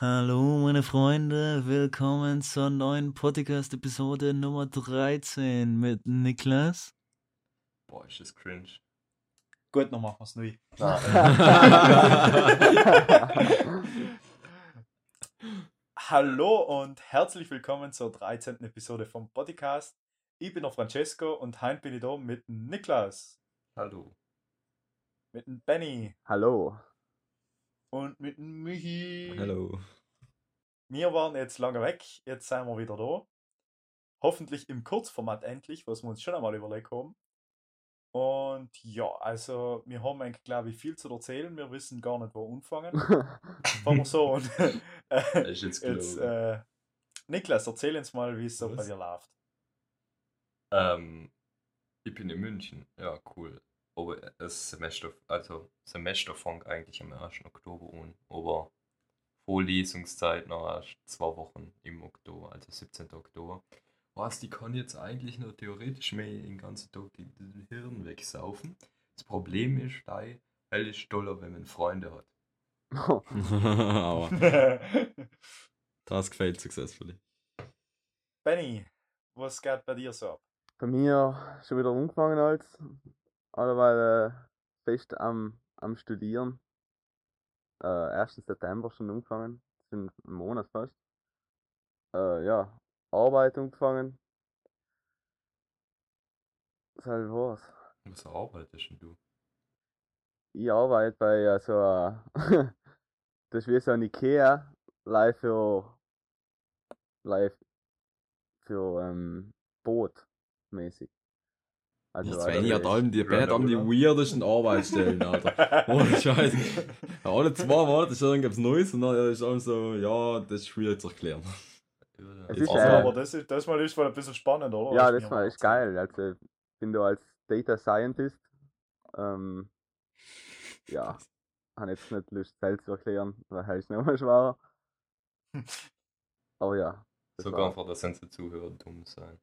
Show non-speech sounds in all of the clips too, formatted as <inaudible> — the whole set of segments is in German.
Hallo meine Freunde, willkommen zur neuen Podcast-Episode Nummer 13 mit Niklas. Boah, ist das cringe. Gut, dann machen wir es neu. <laughs> Hallo und herzlich willkommen zur 13. Episode vom Podcast. Ich bin der Francesco und heute bin ich da mit Niklas, Hallo. mit dem Benny Hallo. Und mit Michi. Hallo. Wir waren jetzt lange weg, jetzt sind wir wieder da. Hoffentlich im Kurzformat endlich, was wir uns schon einmal überlegt haben. Und ja, also wir haben eigentlich, glaube ich, viel zu erzählen. Wir wissen gar nicht, wo anfangen. <laughs> Fangen wir so an. <laughs> Äh, jetzt jetzt, äh, Niklas, erzähl uns mal, wie es so bei dir läuft. Ähm, ich bin in München. Ja, cool. Aber das Semester, also Semester fängt eigentlich am 1. Oktober an. Aber Vorlesungszeit noch erst zwei Wochen im Oktober, also 17. Oktober. Was, die kann jetzt eigentlich nur theoretisch mehr den ganzen Tag die Hirn wegsaufen. Das Problem ist, da hell ist doller, wenn man Freunde hat. <laughs> Aber <laughs> das gefällt successfully. Benny, was geht bei dir so ab? Bei mir schon wieder angefangen als. Äh, fest am, am Studieren. Äh, 1. September schon angefangen. Das sind ein Monat fast. Äh, ja, Arbeit angefangen. Das halt war's. Was arbeitest denn du? Ich arbeite bei so äh, <laughs> das ist wie so ein Ikea live für live für ähm, Boot mäßig. Also Das also Svenny hat ich- allem die, Ben hat allem die weirdesten Arbeitsstellen, Alter. <laughs> Ohne Scheiß. Alle zwei Monate ist irgendwas Neues und dann ist allem so, ja, das ist schwierig zu erklären. Es ist, Also, äh, aber das, ist, das mal ist mal ein bisschen spannend, oder? Ja, das mal ist geil. Also ich bin da als Data Scientist. Ähm, ja, habe jetzt nicht Lust, selbst zu erklären, weil halt ist nochmal schwerer. <laughs> Aber ja, das So war- einfach, dass unsere Zuhörer dumm sein.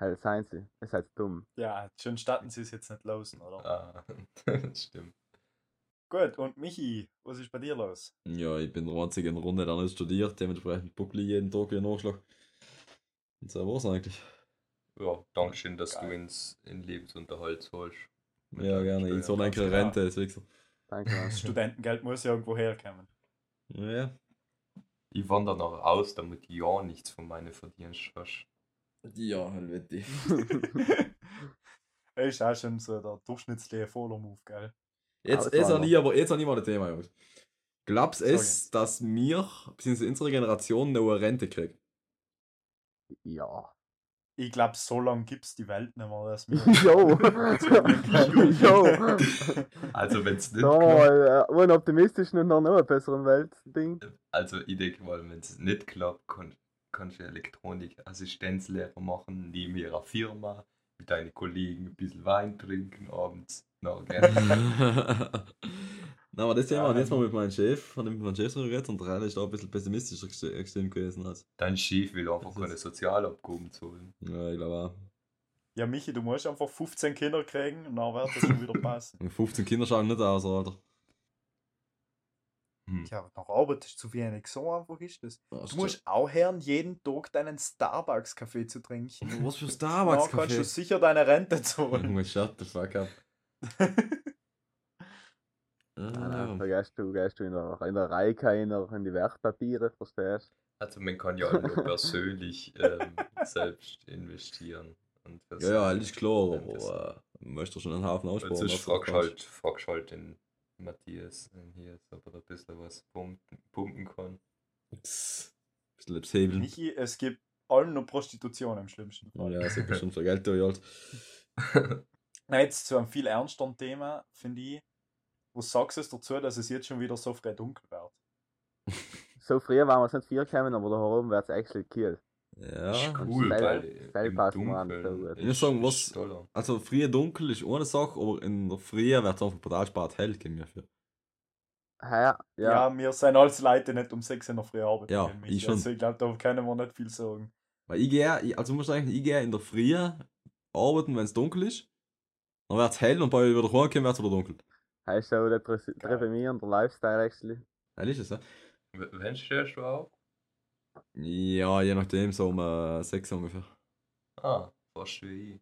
Halt seien sie. Es ist halt dumm. Ja, schön starten sie es jetzt nicht losen, oder? Ah, <laughs> das stimmt. Gut, und Michi, was ist bei dir los? Ja, ich bin der einzige in der Runde, der nicht studiert, dementsprechend buckle ich jeden Tag einen Nachschlag. Und so war's eigentlich. Ja, Dankeschön, dass Geil. du uns in Lebensunterhalt. Mit Ja, gerne. Ich soll eigentlich. Rente, das Wichser. Danke. Das. Studentengeld muss ja irgendwo herkommen. Ja. Ich wandere noch aus, damit du ja nichts von meinen Verdienst hast. Ja, Helvete. Das <laughs> ist auch schon so der durchschnittliche Voller-Move, gell? Jetzt, jetzt habe ich aber jetzt habe ich mal ein Thema, Jungs. Glaubst du es, dass wir, beziehungsweise unsere Generation, noch eine Rente kriegt? ja. Ich glaube, so lange gibt es die Welt nicht mehr, dass wir. <laughs> Jo! <laughs> Jo! Also wenn es nicht Da, klappt, äh, unoptimistisch und noch eine besseren Welt-Ding. also ich denke mal, wenn es nicht klappt, kann, kannst du Elektronikassistenzlehrer machen, neben ihrer Firma, mit deinen Kollegen ein bisschen Wein trinken abends. Na, gerne. <laughs> Na, aber das Thema ich jetzt mal mit meinem Chef, ich mit meinem Chef drüber geredet und der eine ist da ein bisschen pessimistischer gestimmt gewesen als. Dein Chef will einfach Das keine Sozialabgaben zahlen. Ja, ich glaube auch. Ja, Michi, du musst einfach 15 Kinder kriegen und dann wird das schon wieder <laughs> passen. Und 15 Kinder schauen nicht aus, Alter. Hm. Ja, nach Arbeit ist zu wenig. So einfach ist das. Das Du musst auch hören, jeden Tag deinen Starbucks-Kaffee zu trinken. Was für <laughs> Dann Starbucks kannst du sicher deine Rente zahlen. Junge, shut the fuck up. Ja, <laughs> Ah, dann vergisst du, gehst du in der, in der Reihe keiner in die Wertpapiere, verstehst Also man kann ja nur persönlich <laughs> ähm, selbst investieren. Ja, ja, alles klar, aber äh, möchtest du schon einen Haufen aussparen? Also was du fragst kannst. halt, fragst halt den Matthias ähm, hier, ob er da ein bisschen was pumpen, pumpen kann. Bisschen etwas hebeln. Michi, es gibt allem nur Prostitution im schlimmsten Oh ja, das ist bestimmt für Geld, du halt. Na, jetzt zu einem viel ernsteren Thema, finde ich. Was sagst du dazu, dass es jetzt schon wieder so früh dunkel wird? <laughs> So früher waren wir es nicht viel gekommen, aber da oben wird es actually cool. Ja, ist cool, weil Fell im Dunkeln. Ich muss sagen, was- toller. also früher dunkel ist ohne Sache, aber in der Früh wird es einfach brutal spät hell, gehen wir für. Ja, ja. Ja, wir sind als Leute nicht um 6 in der Früh arbeiten. Ja, ich schon. Also ich glaube, da können wir nicht viel sagen. Weil ich gehe, also muss sagen, ich gehe in der Früh arbeiten, wenn es dunkel ist. Dann wird es hell und bei wieder heimkommen wird es wieder dunkel. Heißt so deprimierender Lifestyle actually. Hell ist es, ja. W- Wann stehst du auf? Ja, je nachdem, so um äh, 6 ungefähr. Ah, fast wie ich.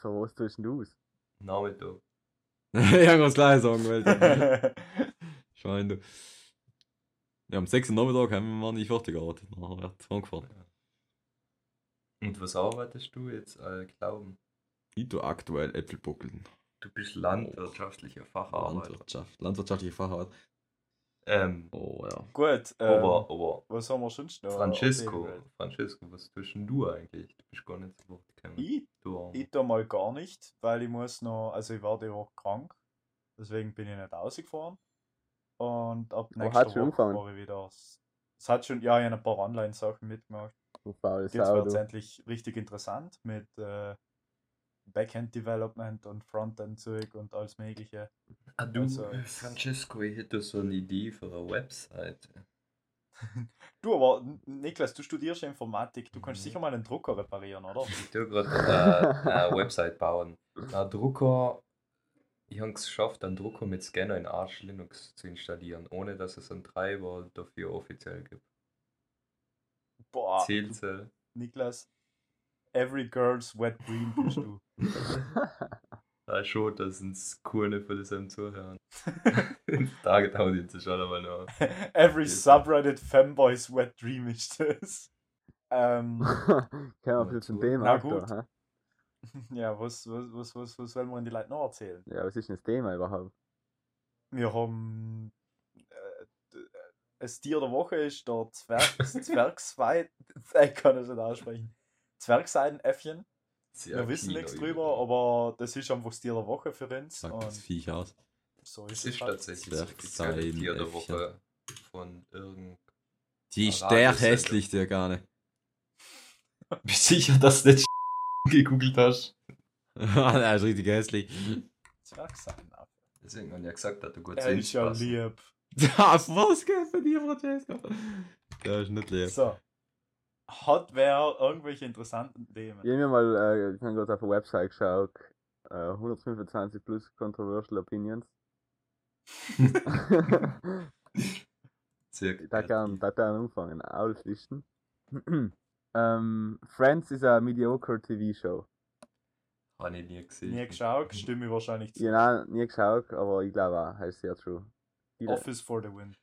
So, was tust denn du aus? Nachmittag. <laughs> ich kann das gleich sagen, weil <laughs> Schein du. Ja, um 6 Uhr Nachmittag haben wir nicht fertig gearbeitet. Nachher wird angefahren. Und was arbeitest du jetzt? Äh, Glauben. Ich tue aktuell Äpfel buckeln. Du bist landwirtschaftlicher Facharbeiter. Landwirtschaft. Landwirtschaftliche Facharbeit. Ähm, Oh ja. Gut, ähm, aber, aber was haben wir sonst noch? Francisco, Francisco, was tust denn du eigentlich? Du bist gar nicht so Wort gekommen. Ich, Du ich da mal gar nicht, weil ich muss noch, also ich war die Woche krank, deswegen bin ich nicht rausgefahren. Und ab Oh, nächster schon Woche war ich wieder. Es hat schon, ja, ich habe ein paar Online-Sachen mitgemacht. Faule Jetzt wird es endlich richtig interessant mit äh, Backend-Development und Frontend-Zeug und alles Mögliche. Ah, du, Also- äh, Francesco, ich hätte so eine Idee für eine Website. <laughs> Du, aber Niklas, du studierst ja Informatik, du kannst Mhm. sicher mal einen Drucker reparieren, oder? Ich tue gerade äh, eine Website bauen. Ein Drucker, ich habe es geschafft, einen Drucker mit Scanner in Arch Linux zu installieren, ohne dass es einen Treiber dafür offiziell gibt. Boah, Zählzell. Niklas, every girl's wet dream bist du. <laughs> Da schon, das sind coole für das am Zuhören. <laughs> <laughs> da gedauert jetzt schon einmal noch. every Yes. subreddit femboy's wet dream ist das. Ähm, wir ein bisschen zum Thema Na gut. da, ja, was, was, was, was, was wollen wir in die Leute noch erzählen? Ja, was ist denn das Thema überhaupt? Wir haben äh, d- das Tier der Woche ist der Zwerg, das Zwergsweid, ich kann es nicht aussprechen. Zwergseidenäffchen. Sehr Wir wissen nichts drüber, aber das ist einfach das Tier der Woche für uns. Sagt das Viech aus. so Es ist ist es halt. tatsächlich das. Tier der Woche von irgend. Die ist der hässlich, der gar nicht. Bist sicher, dass du nicht <laughs> gegoogelt hast? <laughs> der ist richtig hässlich. Zwergseidenaffe. Deswegen haben ja gesagt, dass du gut Er ist ja lieb. Das <laughs> was geht von dir, Francesco? Der ist nicht lieb. So. Hat wer irgendwelche interessanten Themen? Ich habe mir mal, äh, ich habe gerade auf der Website geschaut, äh, 125 plus controversial opinions. Sehr <laughs> da kann, da kann anfangen, auflisten. <clears throat> ähm, Friends ist eine mediocre TV-Show. Habe ich nie gesehen. Nie geschaut, stimme ich wahrscheinlich zu. Habe nie geschaut, aber ich glaube auch, ist sehr true. Viele Office for the win.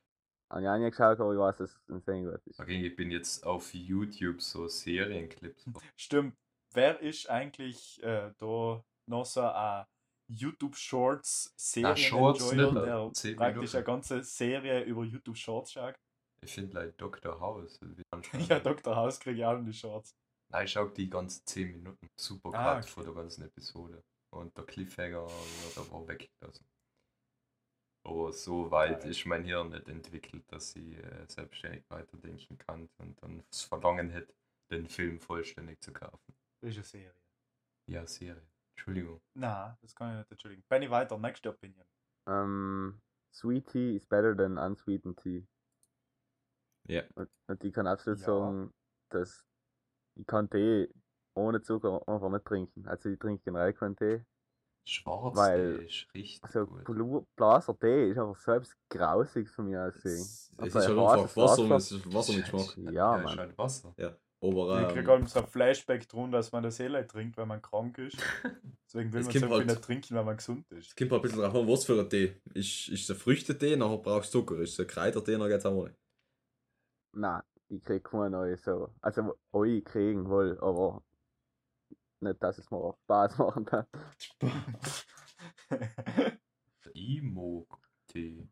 Ich auch nie geschaut, aber ich weiß, dass es insane gut ist. Okay, ich bin jetzt auf YouTube so Serienclips. Stimmt. Wer ist eigentlich äh, da noch so ein YouTube Shorts Serien Shorts nicht, der praktisch Minuten. eine ganze Serie über YouTube Shorts schaut? Ich finde like Dr. House. <laughs> Ja, Dr. House kriege ich auch in die Shorts. Nein, ich schau die ganzen 10 Minuten. Super Ah, okay. vor der ganzen Episode. Und der Cliffhanger wird aber weggelassen. Aber so weit ist mein Hirn nicht entwickelt, dass ich äh, selbstständig weiterdenken kann und dann das Verlangen hätte, den Film vollständig zu kaufen. Das ist eine Serie. Ja, Serie. Entschuldigung. Na, das kann ich nicht entschuldigen. Benny weiter, next opinion. Ähm, sweet tea is better than unsweetened tea. Ja. Und, und ich kann absolut Ja. sagen, dass ich kann Tee ohne Zucker einfach nicht trinken. Also ich trinke generell keinen Tee. Schwarz Weil- ist richtig Also gut. Blaser Tee ist einfach selbst grausig von mir aussehen. Es- Es Also ist ein halt einfach Wasser, Wasser. es ist Wasser mit Geschmack. Ja, ja, Mann. ist halt Wasser. Aber ich ähm, kriege halt so ein Flashback drum, dass man das eh nicht trinkt, wenn man krank ist. <laughs> Deswegen will Es man viel halt- nicht trinken, wenn man gesund ist. es kommt halt ein bisschen drauf an, was für ein Tee. Ist, ist es ein Früchtetee, nachher brauchst du Zucker. Ist es ein Kräutertee, dann geht's auch nicht. Nein, ich krieg keine neue so. Also euch kriegen wohl, aber nicht, dass es mir auch Spaß machen hat. Imo-Tee.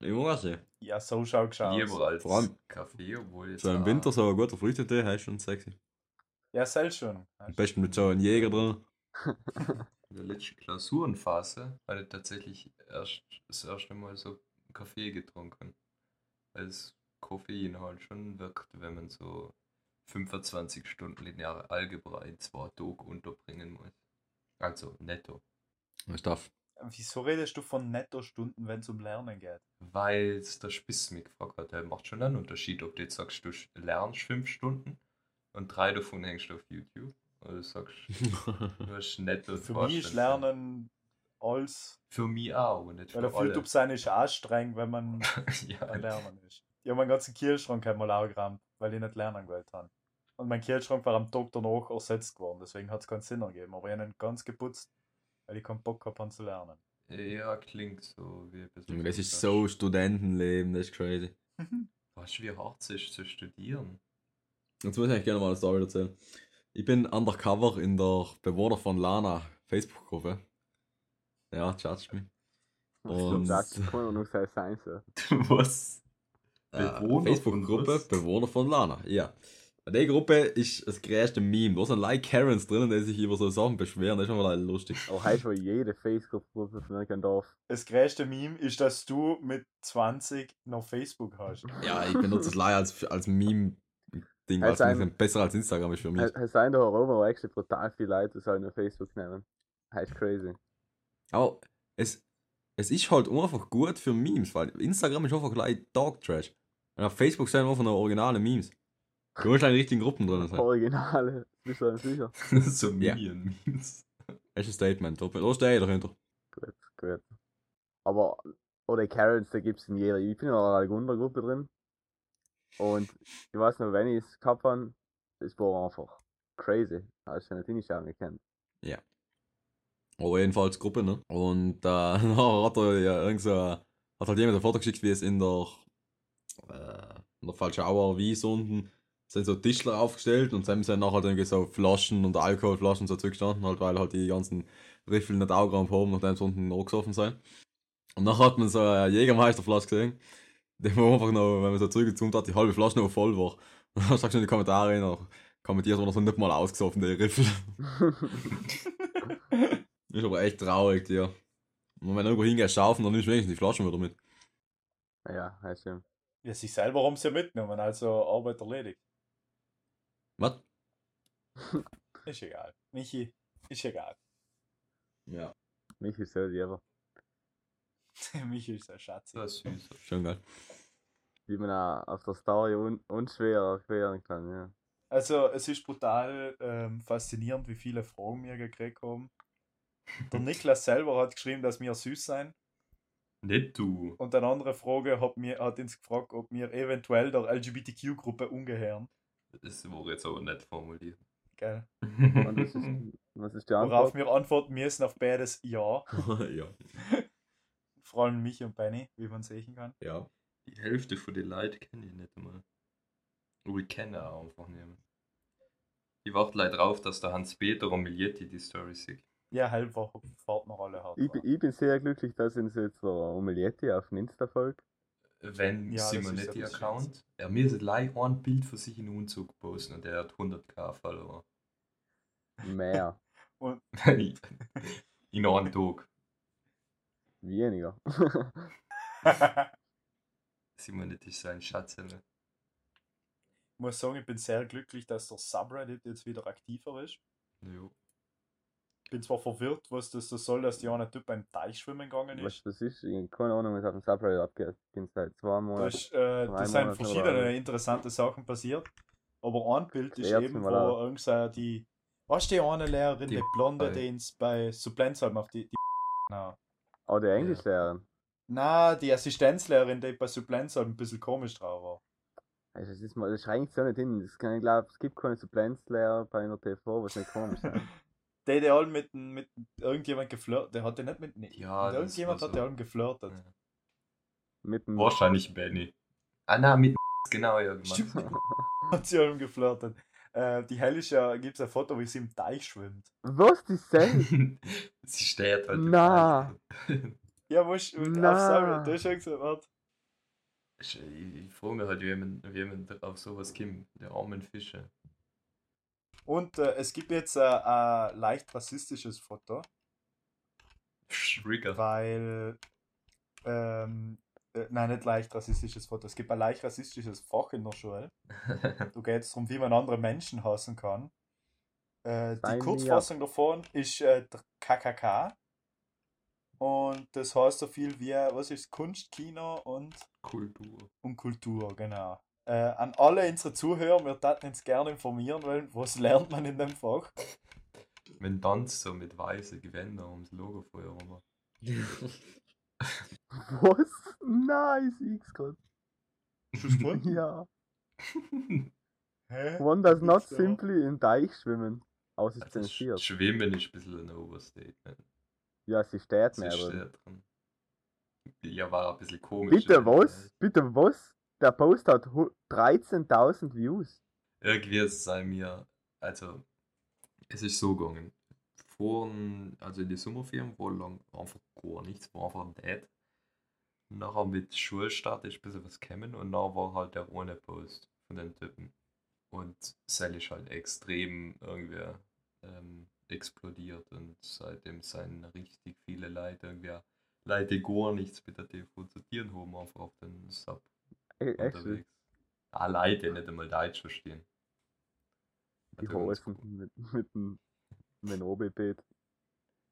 Ich muss auch sehen. ja, so schau geschaut. Lieber als Vor allem- Kaffee, obwohl jetzt. So im Winter so ein guter Früchtetee, heißt schon sexy. Ja, selbst schon. Am besten mit so einem Jäger drin. <laughs> In der letzten Klausurenphase hatte ich tatsächlich erst das erste Mal so Kaffee getrunken. Weil das Koffein halt schon wirkt, wenn man so 25 Stunden lineare Algebra in zwei Tagen unterbringen muss. Also netto. Das darf. Wieso redest du von Netto-Stunden, wenn es um Lernen geht? Weil es der Spiss mich gefragt hat, der macht schon einen Unterschied, ob du jetzt sagst, du lernst fünf Stunden und drei davon hängst du auf YouTube. Oder du sagst, <laughs> du hast netto Für mich ist. Lernen alles. Für mich auch, und nicht Weil für fühlt, alle. ob sein ist anstrengend, wenn man <laughs> ja, ein Lernen ist. Ich habe meinen ganzen Kühlschrank einmal angerammt, weil ich nicht lernen gewollt habe. Und mein Kühlschrank war am Tag danach ersetzt geworden, deswegen hat es keinen Sinn ergeben. Aber ich habe ihn ganz geputzt, weil ich keinen Bock gehabt habe zu lernen. ja, klingt so wie ein Das ist so Studentenleben, das ist crazy. <laughs> Weißt du, wie hart es ist zu studieren? Jetzt muss ich eigentlich gerne mal eine Story erzählen. Ich bin undercover in der Bewohner von Lana Facebook-Gruppe. Ja, judge me. Und- Das kann man noch so sein, so. Was? Äh, Bewohner Facebook-Gruppe, was? Bewohner von Lana, ja. In der Gruppe ist das größte Meme. Da sind like Karens drinnen, die sich über so Sachen beschweren. Das ist schon mal lustig. Aber heißt wohl jede Facebook-Gruppe von irgendeinem Dorf. Das größte Meme ist, dass du mit 20 noch Facebook hast. Ja, ich benutze das leider als, als Meme-Ding, Halt weil es ein- besser als Instagram ist für mich. Es sind da herum actually brutal viele Leute, die sollen auf Facebook nehmen. Heißt crazy. Aber es, es ist halt einfach gut für Memes, weil Instagram ist einfach gleich Dog Trash. Und auf Facebook sind einfach nur originale Memes. Du musst in richtigen Gruppen drin sein. Originale. Bist du sicher? <laughs> so Ja. Minion-Memes. Das ist ein Statement. Da, stehe ich dahinter. Gut, gut. Aber, oder Karens, da gibt es in jeder. Ich bin in einer Untergruppe drin. Und ich weiß noch, wenn ich es gehabt habe, es war einfach crazy. Hast du nicht hinschauen gekannt. Aber jedenfalls Gruppe, ne? Und äh, <laughs> dann hat er ja irgend so, hat halt jemand ein Foto geschickt, wie es in der, äh, in der Falschauer Wies unten sind so Tischler aufgestellt und dann sind nachher irgendwie so Flaschen und Alkoholflaschen so zurückgestanden, halt, weil halt die ganzen Riffel nicht Augen haben, nachdem sie unten angesoffen sind. Und dann hat man so eine Jägermeisterflasche gesehen, die war einfach noch, wenn man so zurückgezoomt hat, die halbe Flasche noch voll war. Und <laughs> dann sagst du in die Kommentare noch, kommentiert man so nicht mal ausgesoffen, die Riffel. <laughs> Ist aber echt traurig, ja. Und wenn du irgendwo hingehst, saufen, dann nimmst du wenigstens die Flaschen wieder mit. ja, heißt schon. Ja, sich selber haben sie ja mitgenommen, also Arbeit erledigt. Was? <laughs> Ist egal. Michi, ist egal. Ja. Mich ist so lieber. Michi ist ein <laughs> Schatz. Das ist süß. Schön geil. Wie man auch auf der Story un unschwer erklären kann, ja. Also, es ist brutal ähm, faszinierend, wie viele Fragen wir gekriegt haben. Der <laughs> Niklas selber hat geschrieben, dass wir süß sein. Nicht du. Und eine andere Frage hat, mir, hat uns gefragt, ob wir eventuell der LGBTQ-Gruppe ungehören. Das wurde jetzt aber nicht formuliert. Gell? Und das ist, <laughs> was ist die Worauf Antwort? wir antworten müssen auf beides Ja. <laughs> ja. <laughs> Vor allem mich und Benny, wie man sehen kann. Ja. Die Hälfte von den Leuten kenne ich nicht einmal. Aber ich kenne auch einfach nicht. Ich warte leider drauf, dass der Hans-Peter und Milietti die Story sieht. Ja, halber fahrt noch alle hart. Ich, bin- ich bin sehr glücklich, dass uns jetzt der Omelietti auf dem Insta folgt. Wenn Ja, das ist Simonetti etwas Account. Er mir ist live ein Bild für sich in Unzug posten und er hat 100k Follower. Mehr. <laughs> <laughs> in einem Tag. Weniger. <laughs> Simonetti ist so ein Schatz. ne? Ich muss sagen, ich bin sehr glücklich, dass der Subreddit jetzt wieder aktiver ist. Jo. Ich bin zwar verwirrt, was das so soll, dass die eine Typ beim Teich schwimmen gegangen Was ist. das ist, ich- keine Ahnung, was auf dem Subreddit abgeht. Bin seit zwei Da, Monaten. ist, äh, Drei da sind verschiedene oder- interessante Sachen passiert. Aber ein Bild ist eben, wo irgendeine die. Was die eine Lehrerin, die, Die Blonde, die uns bei Supplenz haben auf die. die <laughs> na. Oh, die Englischlehrerin. Na, die Assistenzlehrerin, die bei Supplenz halt ein bisschen komisch drauf war. Also, das, ist mal, das schränkt so nicht hin. Das kann, ich glaube, es gibt keine Supplemenzlehrer bei einer TV, was nicht komisch ist. <laughs> Der, der halt mit, mit irgendjemand geflirtet, der hatte nicht mit. Nee, Ja, mit irgendjemand war hat der so. halt geflirtet. Ja. Mit Wahrscheinlich Benny. Ah, na, mit genau, ja. Stimmt. <laughs> Hat sie halt geflirtet. Äh, die Hellische gibt es ein Foto, wie sie im Teich schwimmt. Was, die Sel? <laughs> Sie steht halt. Na. Ja, musst du Na. auf du hast schon gesagt, warte. Ich, ich frage mich halt, wie man, wie man auf sowas kommt. Der armen Fische. Und äh, es gibt jetzt äh, ein leicht rassistisches Foto, Trigger. weil. Ähm, äh, nein, nicht leicht rassistisches Foto. Es gibt ein leicht rassistisches Fach in der Schule. Da geht es darum, wie man andere Menschen hassen kann. Äh, die Kurzfassung davon ist äh, der KKK. Und das heißt so viel wie, was ist Kunst, Kino und, Kultur. und Kultur, genau. Äh, an alle unsere Zuhörer, wir würden uns gerne informieren, weil was lernt man in dem Fach? Wenn Tanz so mit weißen Gewändern ums Logo vorher rum. Was? Nice, X gerade. Schon gefunden? Ja. Hä? One does not simply in Deich schwimmen. Ist Also Sch zensiert. Schwimmen ist ein bisschen ein Overstatement. Ja, sie steht Sie mehr steht drin. Ja, war ein bisschen komisch. Bitte was? Bitte was? Der Post hat hu- 13.000 Views. Irgendwie ist es bei mir, also, es ist so gegangen. Vor, also in die Sommerferien war lang einfach gar nichts, war einfach ein Date. Nachher mit Schulstart ist ein bisschen was gekommen und nachher war halt der ohne Post von den Typen. Und Sally ist halt extrem irgendwie ähm, explodiert und seitdem sind richtig viele Leute irgendwie Leute, gar nichts mit der TV zu tun haben, einfach auf den Sub? Unterwegs. Ah, Leute, die nicht einmal Deutsch verstehen. Die Hosen mit, mit dem mit dem OB-Beet.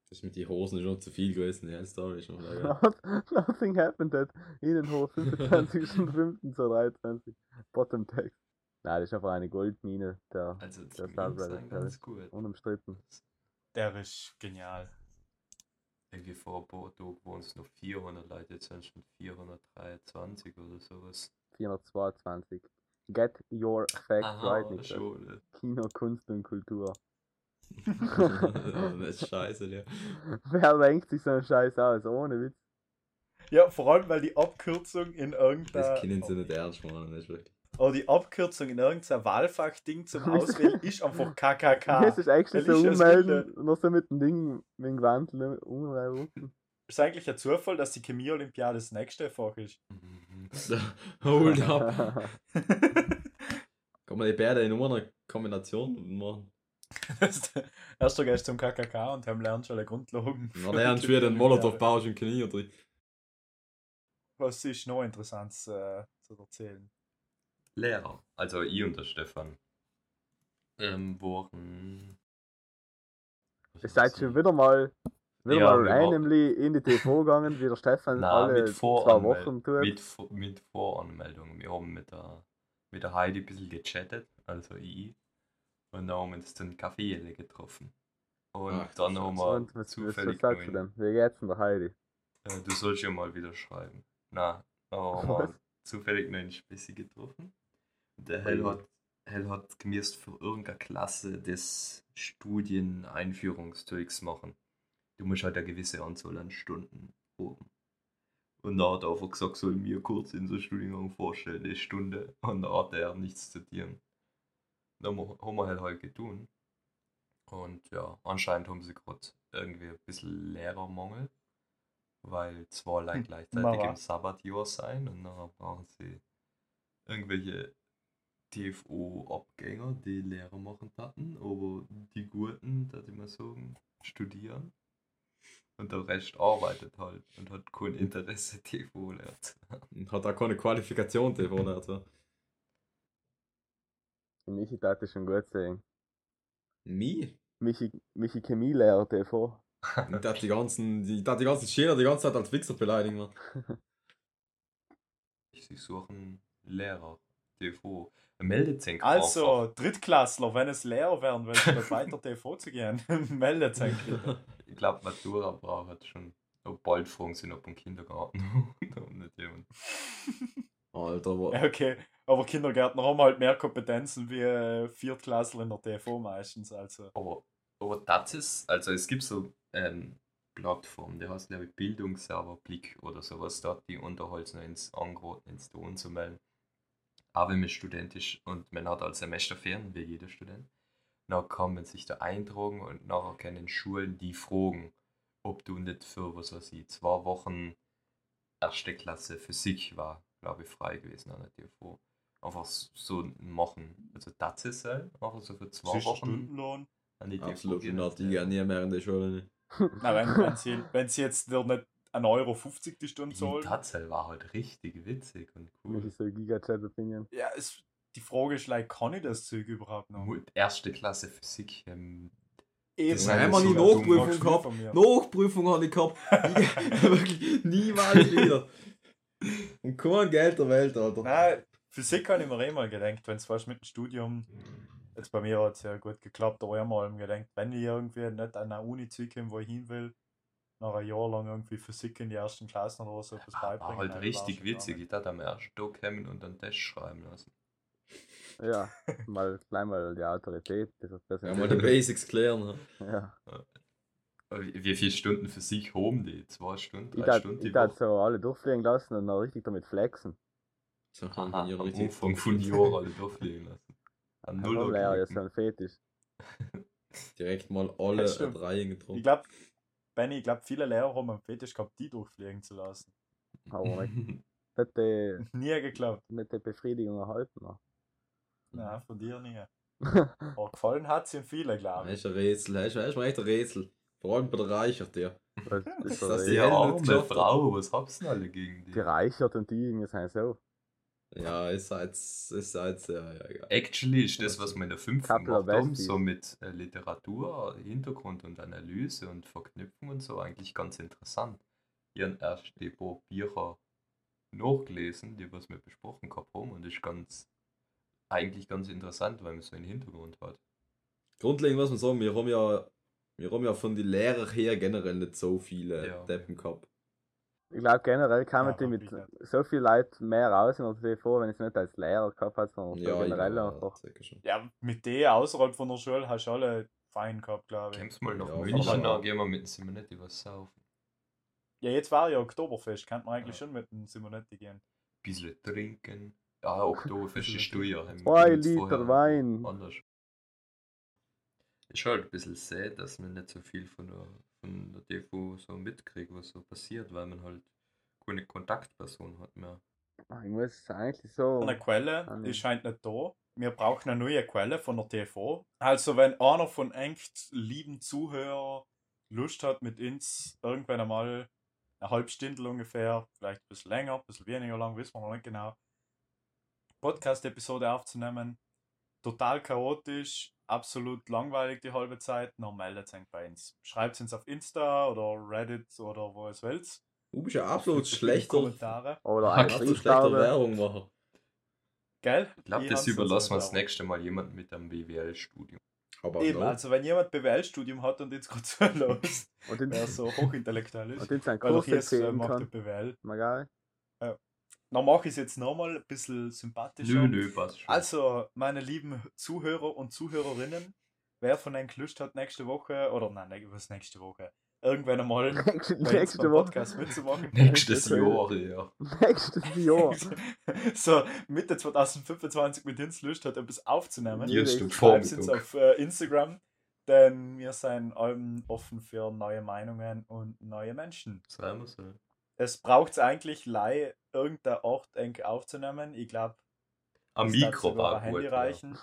Das mit den Hosen ist schon zu viel gewesen, ja, ist schon <laughs> nothing happened at Innenhof <laughs> 25.05.2023. <laughs> Bottom Text. Nein, das ist einfach eine Goldmine, der Also Der Subreddit, sind ja. ganz gut. unumstritten. Der ist genial. Irgendwie vor Tagen waren es noch 400 Leute, jetzt sind es schon 423 oder sowas. 422. Get your facts Aha, right, Niklas. schon. ne? Kino, Kunst und Kultur. <laughs> das ist scheiße, ja. Wer denkt sich so einen Scheiß aus? Ohne Witz. Ja, vor allem, weil die Abkürzung in Das irgendeiner. können sie nicht ernst machen, das ist wirklich. Oder die Abkürzung in irgendein Wahlfach-Ding zum <laughs> Auswählen ist einfach KKK. Es ist eigentlich so ummelden, noch so mit dem Ding, mit dem Gewandel umrücken. Ist eigentlich ein Zufall, dass die Chemie-Olympiade das nächste Fach ist. Mhm. So, <laughs> hold up. <laughs> Kann man die beiden in einer Kombination machen? Erst du gehst zum KKK und haben lernst alle Grundlagen. Lernst die du wieder den Olympiade. Molotow-Bau schon Knie drin. Was ist noch interessant äh, zu erzählen? Lehrer, also ich und der Stefan, ähm, waren. Ihr seid schon wieder mal, wieder Ja, mal wir waren- randomly in die TV gegangen, wie der Stefan Nein, alle mit zwei Wochen tut. Mit, mit Voranmeldung. Wir haben mit der, mit der Heidi ein bisschen gechattet, also ich. Und dann haben wir uns den Kaffee getroffen. Und Ach, dann haben wir Und was, was, was zufällig sagst du denn? Wie geht's denn der Heidi? Äh, du sollst ja mal wieder schreiben. Na, da haben wir zufällig noch einen Spessi getroffen. Der Hell hat, Hell hat gemäß für irgendeine Klasse des Studieneinführungszeugs machen. Du musst halt eine gewisse Anzahl an Stunden haben. Und da hat er einfach gesagt, soll mir kurz in so Studiengang vorstellen, eine Stunde. Und da hat er nichts zu tun. Dann haben wir halt halt getan. Und ja, anscheinend haben sie gerade irgendwie ein bisschen Lehrermangel weil zwei Leute Hm, gleichzeitig Mama. im Sabbatjahr sein und dann brauchen sie irgendwelche TFO-Abgänger, die Lehrer machen hatten, aber die Guten, dass ich mal sagen, studieren. Und der Rest arbeitet halt und hat kein Interesse, TV-Lehrer zu werden. Hat auch keine Qualifikation, hat. so. Michi tat schon gut sehen. Mich? Michi, Michi Chemielehrer TV. Ich darf die ganzen, die, darf die ganzen Schüler die ganze Zeit als Wichser beleidigen. Man. <laughs> Sie suchen Lehrer, TV. Meldet sich Also, Drittklässler, wenn es leer werden, wenn es weiter <laughs> TV zu gehen, <laughs> meldet sich. <laughs> Ich glaube, Matura braucht schon. Oh, bald fragen sie noch beim Kindergarten. nicht jemand. Alter, Ja, okay. Aber Kindergärtner haben halt mehr Kompetenzen wie äh, Viertklässler in der TV meistens. Also. Aber, aber das ist, also es gibt so ähm, Plattformen, die heißt glaube ich Bildungsserver Blick oder sowas, da hat die Unterholz noch ins angeboten, ins Ton zu melden. Aber wenn man Student ist und man hat als Semesterferien, wie jeder Student, dann kann man sich da eintragen und nachher können Schulen die fragen, ob du nicht für, was weiß ich, zwei Wochen erste Klasse Physik war, glaube ich, frei gewesen an der TV. Einfach so machen. Also das ist halt, einfach so für zwei Wochen Stundenlohn. an die absolut gehen. nicht. Die gehen nie mehr in die Schule. Na, wenn, wenn, sie, wenn sie jetzt dir nicht 1,50 Euro die Stunde Die zahlen. Tatsache war halt richtig witzig und cool. so Gigachat Opinion. Ja, es, die Frage ist, like, kann ich das Zeug überhaupt noch? Erste Klasse Physik. Ähm, Eben, Das haben ist wir so nie dumm, Nachprüfung gehabt. mir. Nachprüfung habe ich gehabt. Ich- <laughs> <laughs> Wirklich niemals wieder. Und kein Geld der Welt, Alter. Nein, Physik habe ich mir eh mal gedacht, wenn es fast mit dem Studium, jetzt bei mir hat es ja gut geklappt, aber ich habe mal gedacht, wenn ich irgendwie nicht an eine Uni zukomme, wo ich hin will, nach einem Jahr lang irgendwie Physik in die ersten Klassen oder so etwas beibringen. War halt richtig witzig. Ich dachte am ersten Tag kommen und einen Test schreiben lassen. Ja, <laughs> mal gleich mal die Autorität. Das ist Ja, mal die Basics klären. ne? <laughs> Ja. Aber Wie viele Stunden Physik haben die? Zwei Stunden? Ich Drei darf Stunden die ich darf Woche? so alle durchfliegen lassen und dann richtig damit flexen. So, Aha, dann am ja richtig Anfang von Jahren alle durchfliegen lassen. <laughs> Am Ein Nuller Lehrer ist gekriegt. so ein Fetisch. direkt mal alle Das drei Ich getroffen. glaube, Benny, ich glaube, viele Lehrer haben einen Fetisch gehabt, die durchfliegen zu lassen. Aber nicht, nicht, die, Nie geglaubt. nicht die Befriedigung erhalten. noch. Nein, von dir nie. <laughs> Aber gefallen hat es ihm viele, glaube Das ich. ist ein Rätsel, das ist, das echt ein Rätsel. Vor allem bei der Reichert, ja. Das ist <laughs> Das Die arme. Frau, was hab's denn alle gegen die? die Reichert und die irgendwie sind so. Ja, ist halt, ist halt, ja, ja, egal. Actually ist das, was wir in der fünften gemacht haben, so mit äh, Literatur, Hintergrund und Analyse und Verknüpfung und so, eigentlich ganz interessant. Habe erst die Bücher nachgelesen, die was wir besprochen gehabt haben und das ist ganz, eigentlich ganz interessant, weil man so einen Hintergrund hat. Grundlegend muss man sagen, wir haben ja, wir haben ja von den Lehrern her generell nicht so viele Ja. Deppen gehabt. Ich glaube generell kann man Ja, die mit so viel Leuten mehr raus in der TV, wenn ich es nicht als Lehrer gehabt hat, sondern so Ja, generell ja, einfach. Ja, mit der außerhalb von der Schule hast du alle fein gehabt, glaube ich. Kommst mal nach Ja, München, dann gehen wir mit dem Simonetti was saufen. Ja, jetzt war ja Oktoberfest, kann man eigentlich schon mit dem Simonetti gehen. Bisschen trinken. Ja, Oktoberfest ist teuer. haben wir Zwei Liter Wein. Anders. Ist halt ein bisschen sad, dass man nicht so viel von der, von der TV so mitkriegt, was so passiert, weil man halt keine Kontaktperson hat mehr. Ich muss eigentlich so. Eine Quelle Ah, ist nee. scheint nicht da. Wir brauchen eine neue Quelle von der TV. Also, wenn einer von echt lieben Zuhörer Lust hat, mit uns irgendwann einmal eine halbe Stunde ungefähr, vielleicht ein bisschen länger, ein bisschen weniger lang, wissen wir noch nicht genau, Podcast-Episode aufzunehmen. Total chaotisch, absolut langweilig die halbe Zeit, dann meldet euch bei uns. Schreibt uns auf Insta oder Reddit oder wo es wollt. Du bist ja absolut schlechter, Kommentare. Oder absolut schlechter. Werbung machen. Gell? Ich glaube, das überlassen wir das nächste Mal jemandem mit einem BWL-Studium. Aber Eben, no. also wenn jemand BWL-Studium hat und jetzt gerade zulässt, <laughs> Und der so hochintellektuell ist, und den seinen weil auch Kurs jetzt äh, macht. BWL. Magal. Dann mache ich es jetzt nochmal ein bisschen sympathischer. Nö, nö, passt schon. Also, meine lieben Zuhörer und Zuhörerinnen, wer von euch Lust hat, nächste Woche, oder nein, ne- was nächste Woche, irgendwann einmal <laughs> Nächste, Woche. Podcast mitzumachen. <laughs> Nächstes Jahr, ja. Nächstes Jahr. <laughs> so, Mitte 2025 mit uns Lust hat, etwas aufzunehmen. Ja, Vormittag. Schreibt uns auf äh, Instagram, denn wir sind allem offen für neue Meinungen und neue Menschen. Sagen wir so. Es braucht eigentlich lei irgendein Ort eng aufzunehmen. Ich glaube, Am Mikro war ein Handy gut. reichen.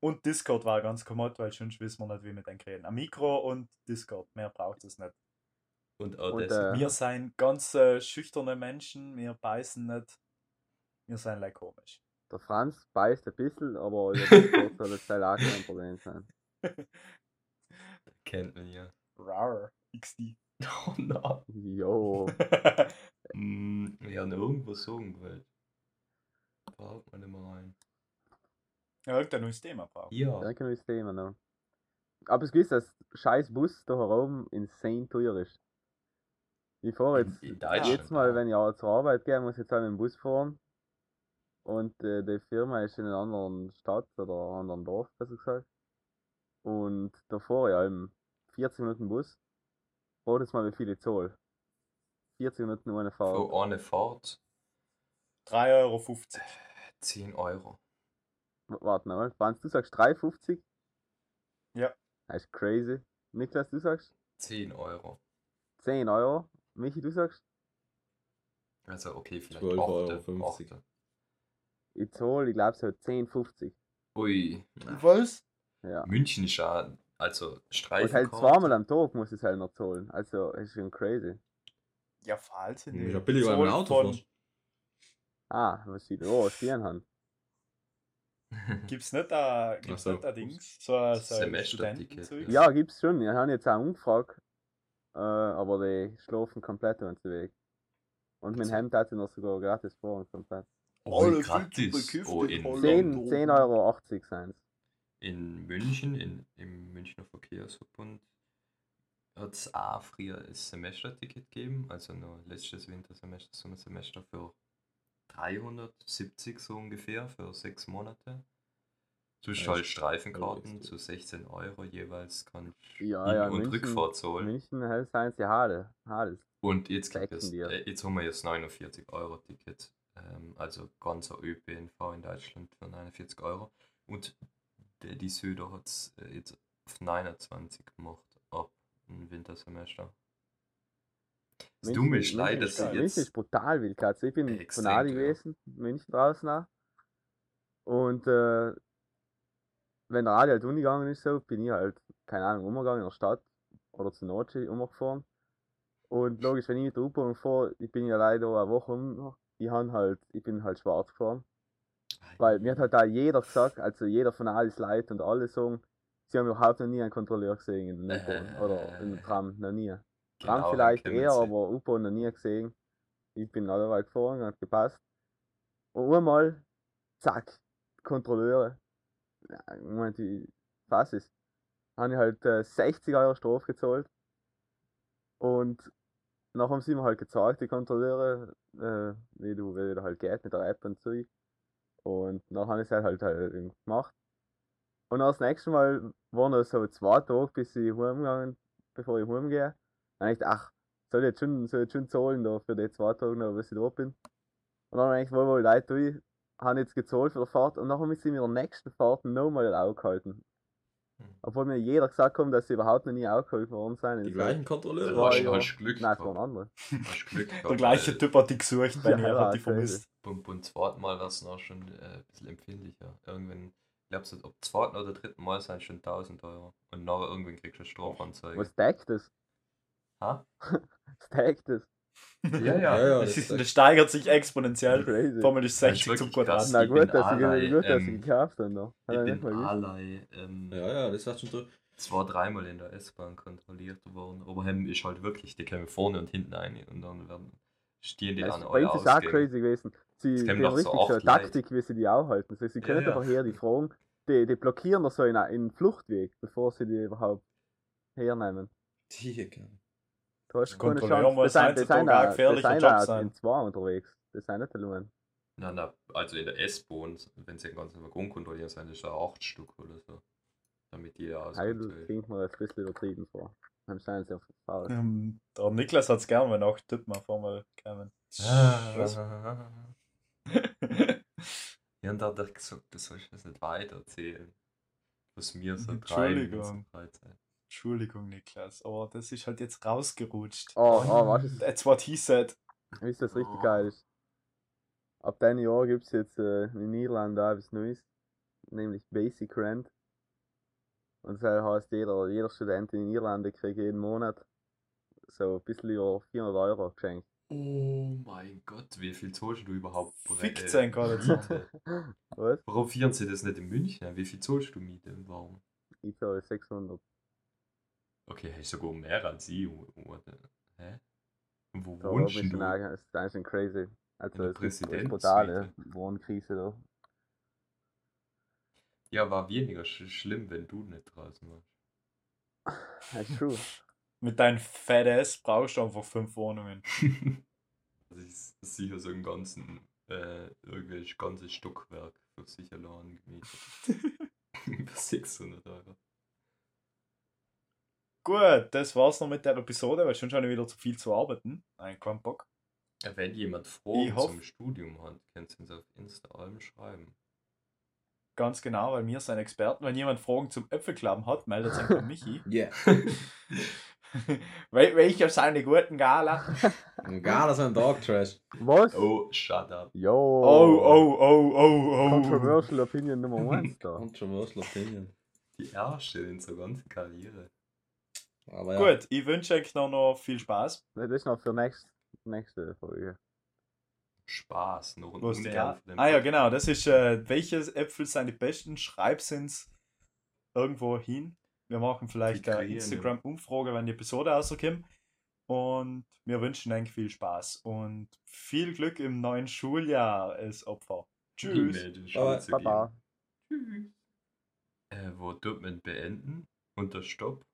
Und Discord war ganz kommod, weil sonst wissen wir nicht, wie wir den reden. Ein Mikro und Discord, mehr braucht es nicht. Ja. Und auch Und, das. äh, Wir sind ganz äh, schüchterne Menschen, wir beißen nicht. Wir sind like komisch. Der Franz beißt ein bisschen, aber <laughs> über Discord soll das halt auch kein Problem sein. <laughs> kennt man ja. Rar, XD. Oh nein. Jo. Hm, wir irgendwo sagen gewollt. Braucht man immer rein. ja, irgendein neues Thema braucht. Ja. Danke neues Thema noch. Aber es gibt, dass scheiß Bus da herum insane teuer ist. Ich fahre In, jetzt in Deutschland. Jetzt mal, wenn ich auch zur Arbeit gehe, muss ich jetzt halt mit dem Bus fahren. Und äh, die Firma ist in einer anderen Stadt oder einem anderen Dorf, besser gesagt. Und da fahre ich halt 40 Minuten Bus. Jetzt mal, wie viel ich zahle. 40 Minuten ohne Fahrt. Für eine Fahrt 3,50 Euro. 10 Euro. Warte mal, Franz, du sagst 3,50? Ja. Das ist crazy. Niklas, du sagst 10 Euro. 10 Euro. Michi, du sagst, Also okay, vielleicht 12,50 Euro. 8. 8. ich zahle, ich glaube, so 10,50. Ui. Was? Ja. München ist ja, also Und Streifen. halt zweimal am Tag muss ich es halt noch zahlen. Also, ist schon crazy. Ja, falls Du bist ja billig, weil du ein Auto fährst. Ah, was ich da stehen habe. Gibt's nicht da, gibt's so. nicht da Dings? So, ein- so Semesterticket. Ja, gibt's schon. Wir haben jetzt auch umgefragt. Äh, aber die schlafen komplett unterwegs. Und mein Hemd hat sie noch sogar gratis vor und komplett. Oh, Alle gratis. Oh, in in, Holland. 10, 10 Euro 80 sind in München, in, im Münchner Verkehrsverbund, hat es auch früher ein Semesterticket gegeben, also noch letztes Wintersemester, Sommersemester für 370 so ungefähr für sechs Monate. Du Ja, halt Streifenkarten zu 16 Euro jeweils kannst Ja, Hin- ja, und München, Rückfahrt zahlen. München heißt eins die Hade. Hades. Und jetzt, gibt es, äh, jetzt haben wir jetzt 49 Euro Ticket. Ähm, also ganzer ÖPNV in Deutschland für 49 Euro. Und der, die Söder hat es äh, jetzt auf 29 gemacht ab dem Wintersemester. Das Dumme ist leider, dass sie geil. München ist jetzt. brutal wild. Also ich bin Extrem von Adi teuer. gewesen, in München draußen auch. Und äh, wenn der Adi halt umgegangen ist, so, bin ich halt, keine Ahnung, umgegangen in der Stadt oder zu Notschi umgefahren. Und logisch, wenn ich mit der U-Bahn fahre, ich bin ja leider eine Woche um, ich, halt, ich bin halt schwarz gefahren. Weil mir hat halt da jeder gesagt, also jeder von Adis Leute und alle sagen, sie haben überhaupt noch nie einen Kontrolleur gesehen in der U-Bahn oder in der Tram, noch nie. Tram Genau, vielleicht eher, sie. aber U-Bahn noch nie gesehen. Ich bin alle weit gefahren, hat gepasst. Und einmal, zack, Kontrolleure. Ja, ich meine, die, was ist? Habe ich halt äh, 60 Euro Strafe gezahlt. Und nachher haben sie mir halt gezeigt, die Kontrolleure, äh, wie du, wie du halt geht mit der App und so. Und nachher habe ich es halt, halt, halt gemacht. Und dann das nächste Mal waren noch so zwei Tage, bis ich heimgegangen, bevor ich heimgehe. Dann ich ach, soll ich jetzt schon, soll ich jetzt schon zahlen da für die zwei Tage noch, bis ich da bin. Und dann hab ich, wohl, wohl, Leute, ich, habe jetzt gezahlt für die Fahrt und nachher müssen sie mir in der nächsten Fahrt nochmal ein Auge halten. Hm. Obwohl mir jeder gesagt hat, dass sie überhaupt noch nie angehalten worden sind. Die Und gleichen Also Kontrolleure. war hast, ja- hast Glück Nein, es waren andere. Hast Glück <laughs> gehabt. Der gleiche weil Typ hat die gesucht, wenn Ja, er hat die vermisst. Beim, beim zweiten Mal war es noch schon äh, ein bisschen empfindlicher. Irgendwann, ich glaube, so, ob zweiten oder dritten Mal sind es schon 1000 Euro. Und nachher irgendwann kriegst du eine Strafanzeige. Was stackt das? Ha? Stackt <laughs> das? Ja, Ja, ja. ja, Das, das das steigert sich exponentiell. Crazy. Formel ist Das ist 60 zum Quadrat. Na ich gut, dass sie, allein, gut, dass sie ähm, gekauft haben noch. Hat Ich bin allei ähm, Ja, ja, das hast schon so. zwei, dreimal in der S-Bahn kontrolliert worden. Aber hem ist halt wirklich, die kommen vorne und hinten rein und dann werden stehen die Das, an bei uns ist auch crazy gewesen. Sie, Es die kämen haben richtig so eine. Taktik, wie sie die aufhalten. So, sie können Ja, einfach ja. her die fragen, die, die blockieren da so in einen Fluchtweg, bevor sie die überhaupt hernehmen. Die, Du hast Das keine Chance. muss Das sind, heutzutage sind, ein gefährlicher sind Job sein. in zwei unterwegs. Das sind nicht allein. Na, na, also in der S-Bahn, wenn sie den ganzen Waggon kontrollieren, sind das ja acht Stück oder so. Damit die ja Heil auskommt. klingt mir ein bisschen übertrieben vor. Dann scheinen sie auf der Fahrt. Ähm, Der Niklas hat es gern, wenn auch Typen auf einmal kommen. <laughs> Ja, und da hat er gesagt, du sollst das nicht weitererzählen. Was mir so treiben. Entschuldigung. Freizeit. Entschuldigung, Niklas, aber das ist halt jetzt rausgerutscht. Oh, oh, was ist That's what he said. Wisst ihr, was richtig Oh. geil ist? Ab diesem Jahr gibt es jetzt äh, in Niederlanden auch etwas Neues, nämlich Basic Rent. Und das heißt, jeder, jeder Student in Niederlanden kriegt jeden Monat so ein bisschen über 400 Euro geschenkt. Oh mein Gott, wie viel zahlst du überhaupt? Fickt sein gerade so. Miete? Was? Warum führen sie das nicht in München? Wie viel zahlst du Miete? Warum? Ich zahle 600. Okay, hast sogar mehr als ich. Oder? Hä? Wo Da wohnst ich du? auch, das ist eigentlich schon crazy. Also, es ist eine brutale Wohnkrise da. Ja, war weniger sch schlimm, wenn du nicht draußen warst. <laughs> Das ist true. <laughs> Mit deinem Fat Ass brauchst du einfach fünf Wohnungen. <laughs> Also ich sicher so ein ganzen, äh, irgendwelches ganzes Stockwerk für sich allein gemietet. Für 600 Euro. Gut, das war's noch mit der Episode, weil schon schon wieder zu viel zu arbeiten. Nein, kein Bock. Ja, wenn jemand Fragen zum Studium hat, könnt ihr uns auf Insta allem schreiben. Ganz genau, weil wir sind Experten. Wenn jemand Fragen zum Äpfelklappen hat, meldet sich bei Michi. <laughs> Yeah. <laughs> Wel welcher seine guten Gala? Ein geiler so ein Dog Trash. Was? Oh, shut up. Yo! Oh, oh, oh, oh, oh. Controversial Opinion Nummer 1 da. Controversial Opinion. Die erste in seiner ganzen Karriere. Aber ja. Gut, ich wünsche euch noch, noch viel Spaß. Das ist noch für nächst, nächste Folge. Spaß. Noch ein Was ja? Ah ja, genau. Das ist, äh, welche Äpfel sind die besten? Schreib's ins irgendwo hin. Wir machen vielleicht eine Instagram-Umfrage, wenn die Episode rauskommt. Und wir wünschen euch viel Spaß und viel Glück im neuen Schuljahr als Opfer. Tschüss. Baba, Baba. Tschüss. Äh, wo tut man beenden? Unter Stopp?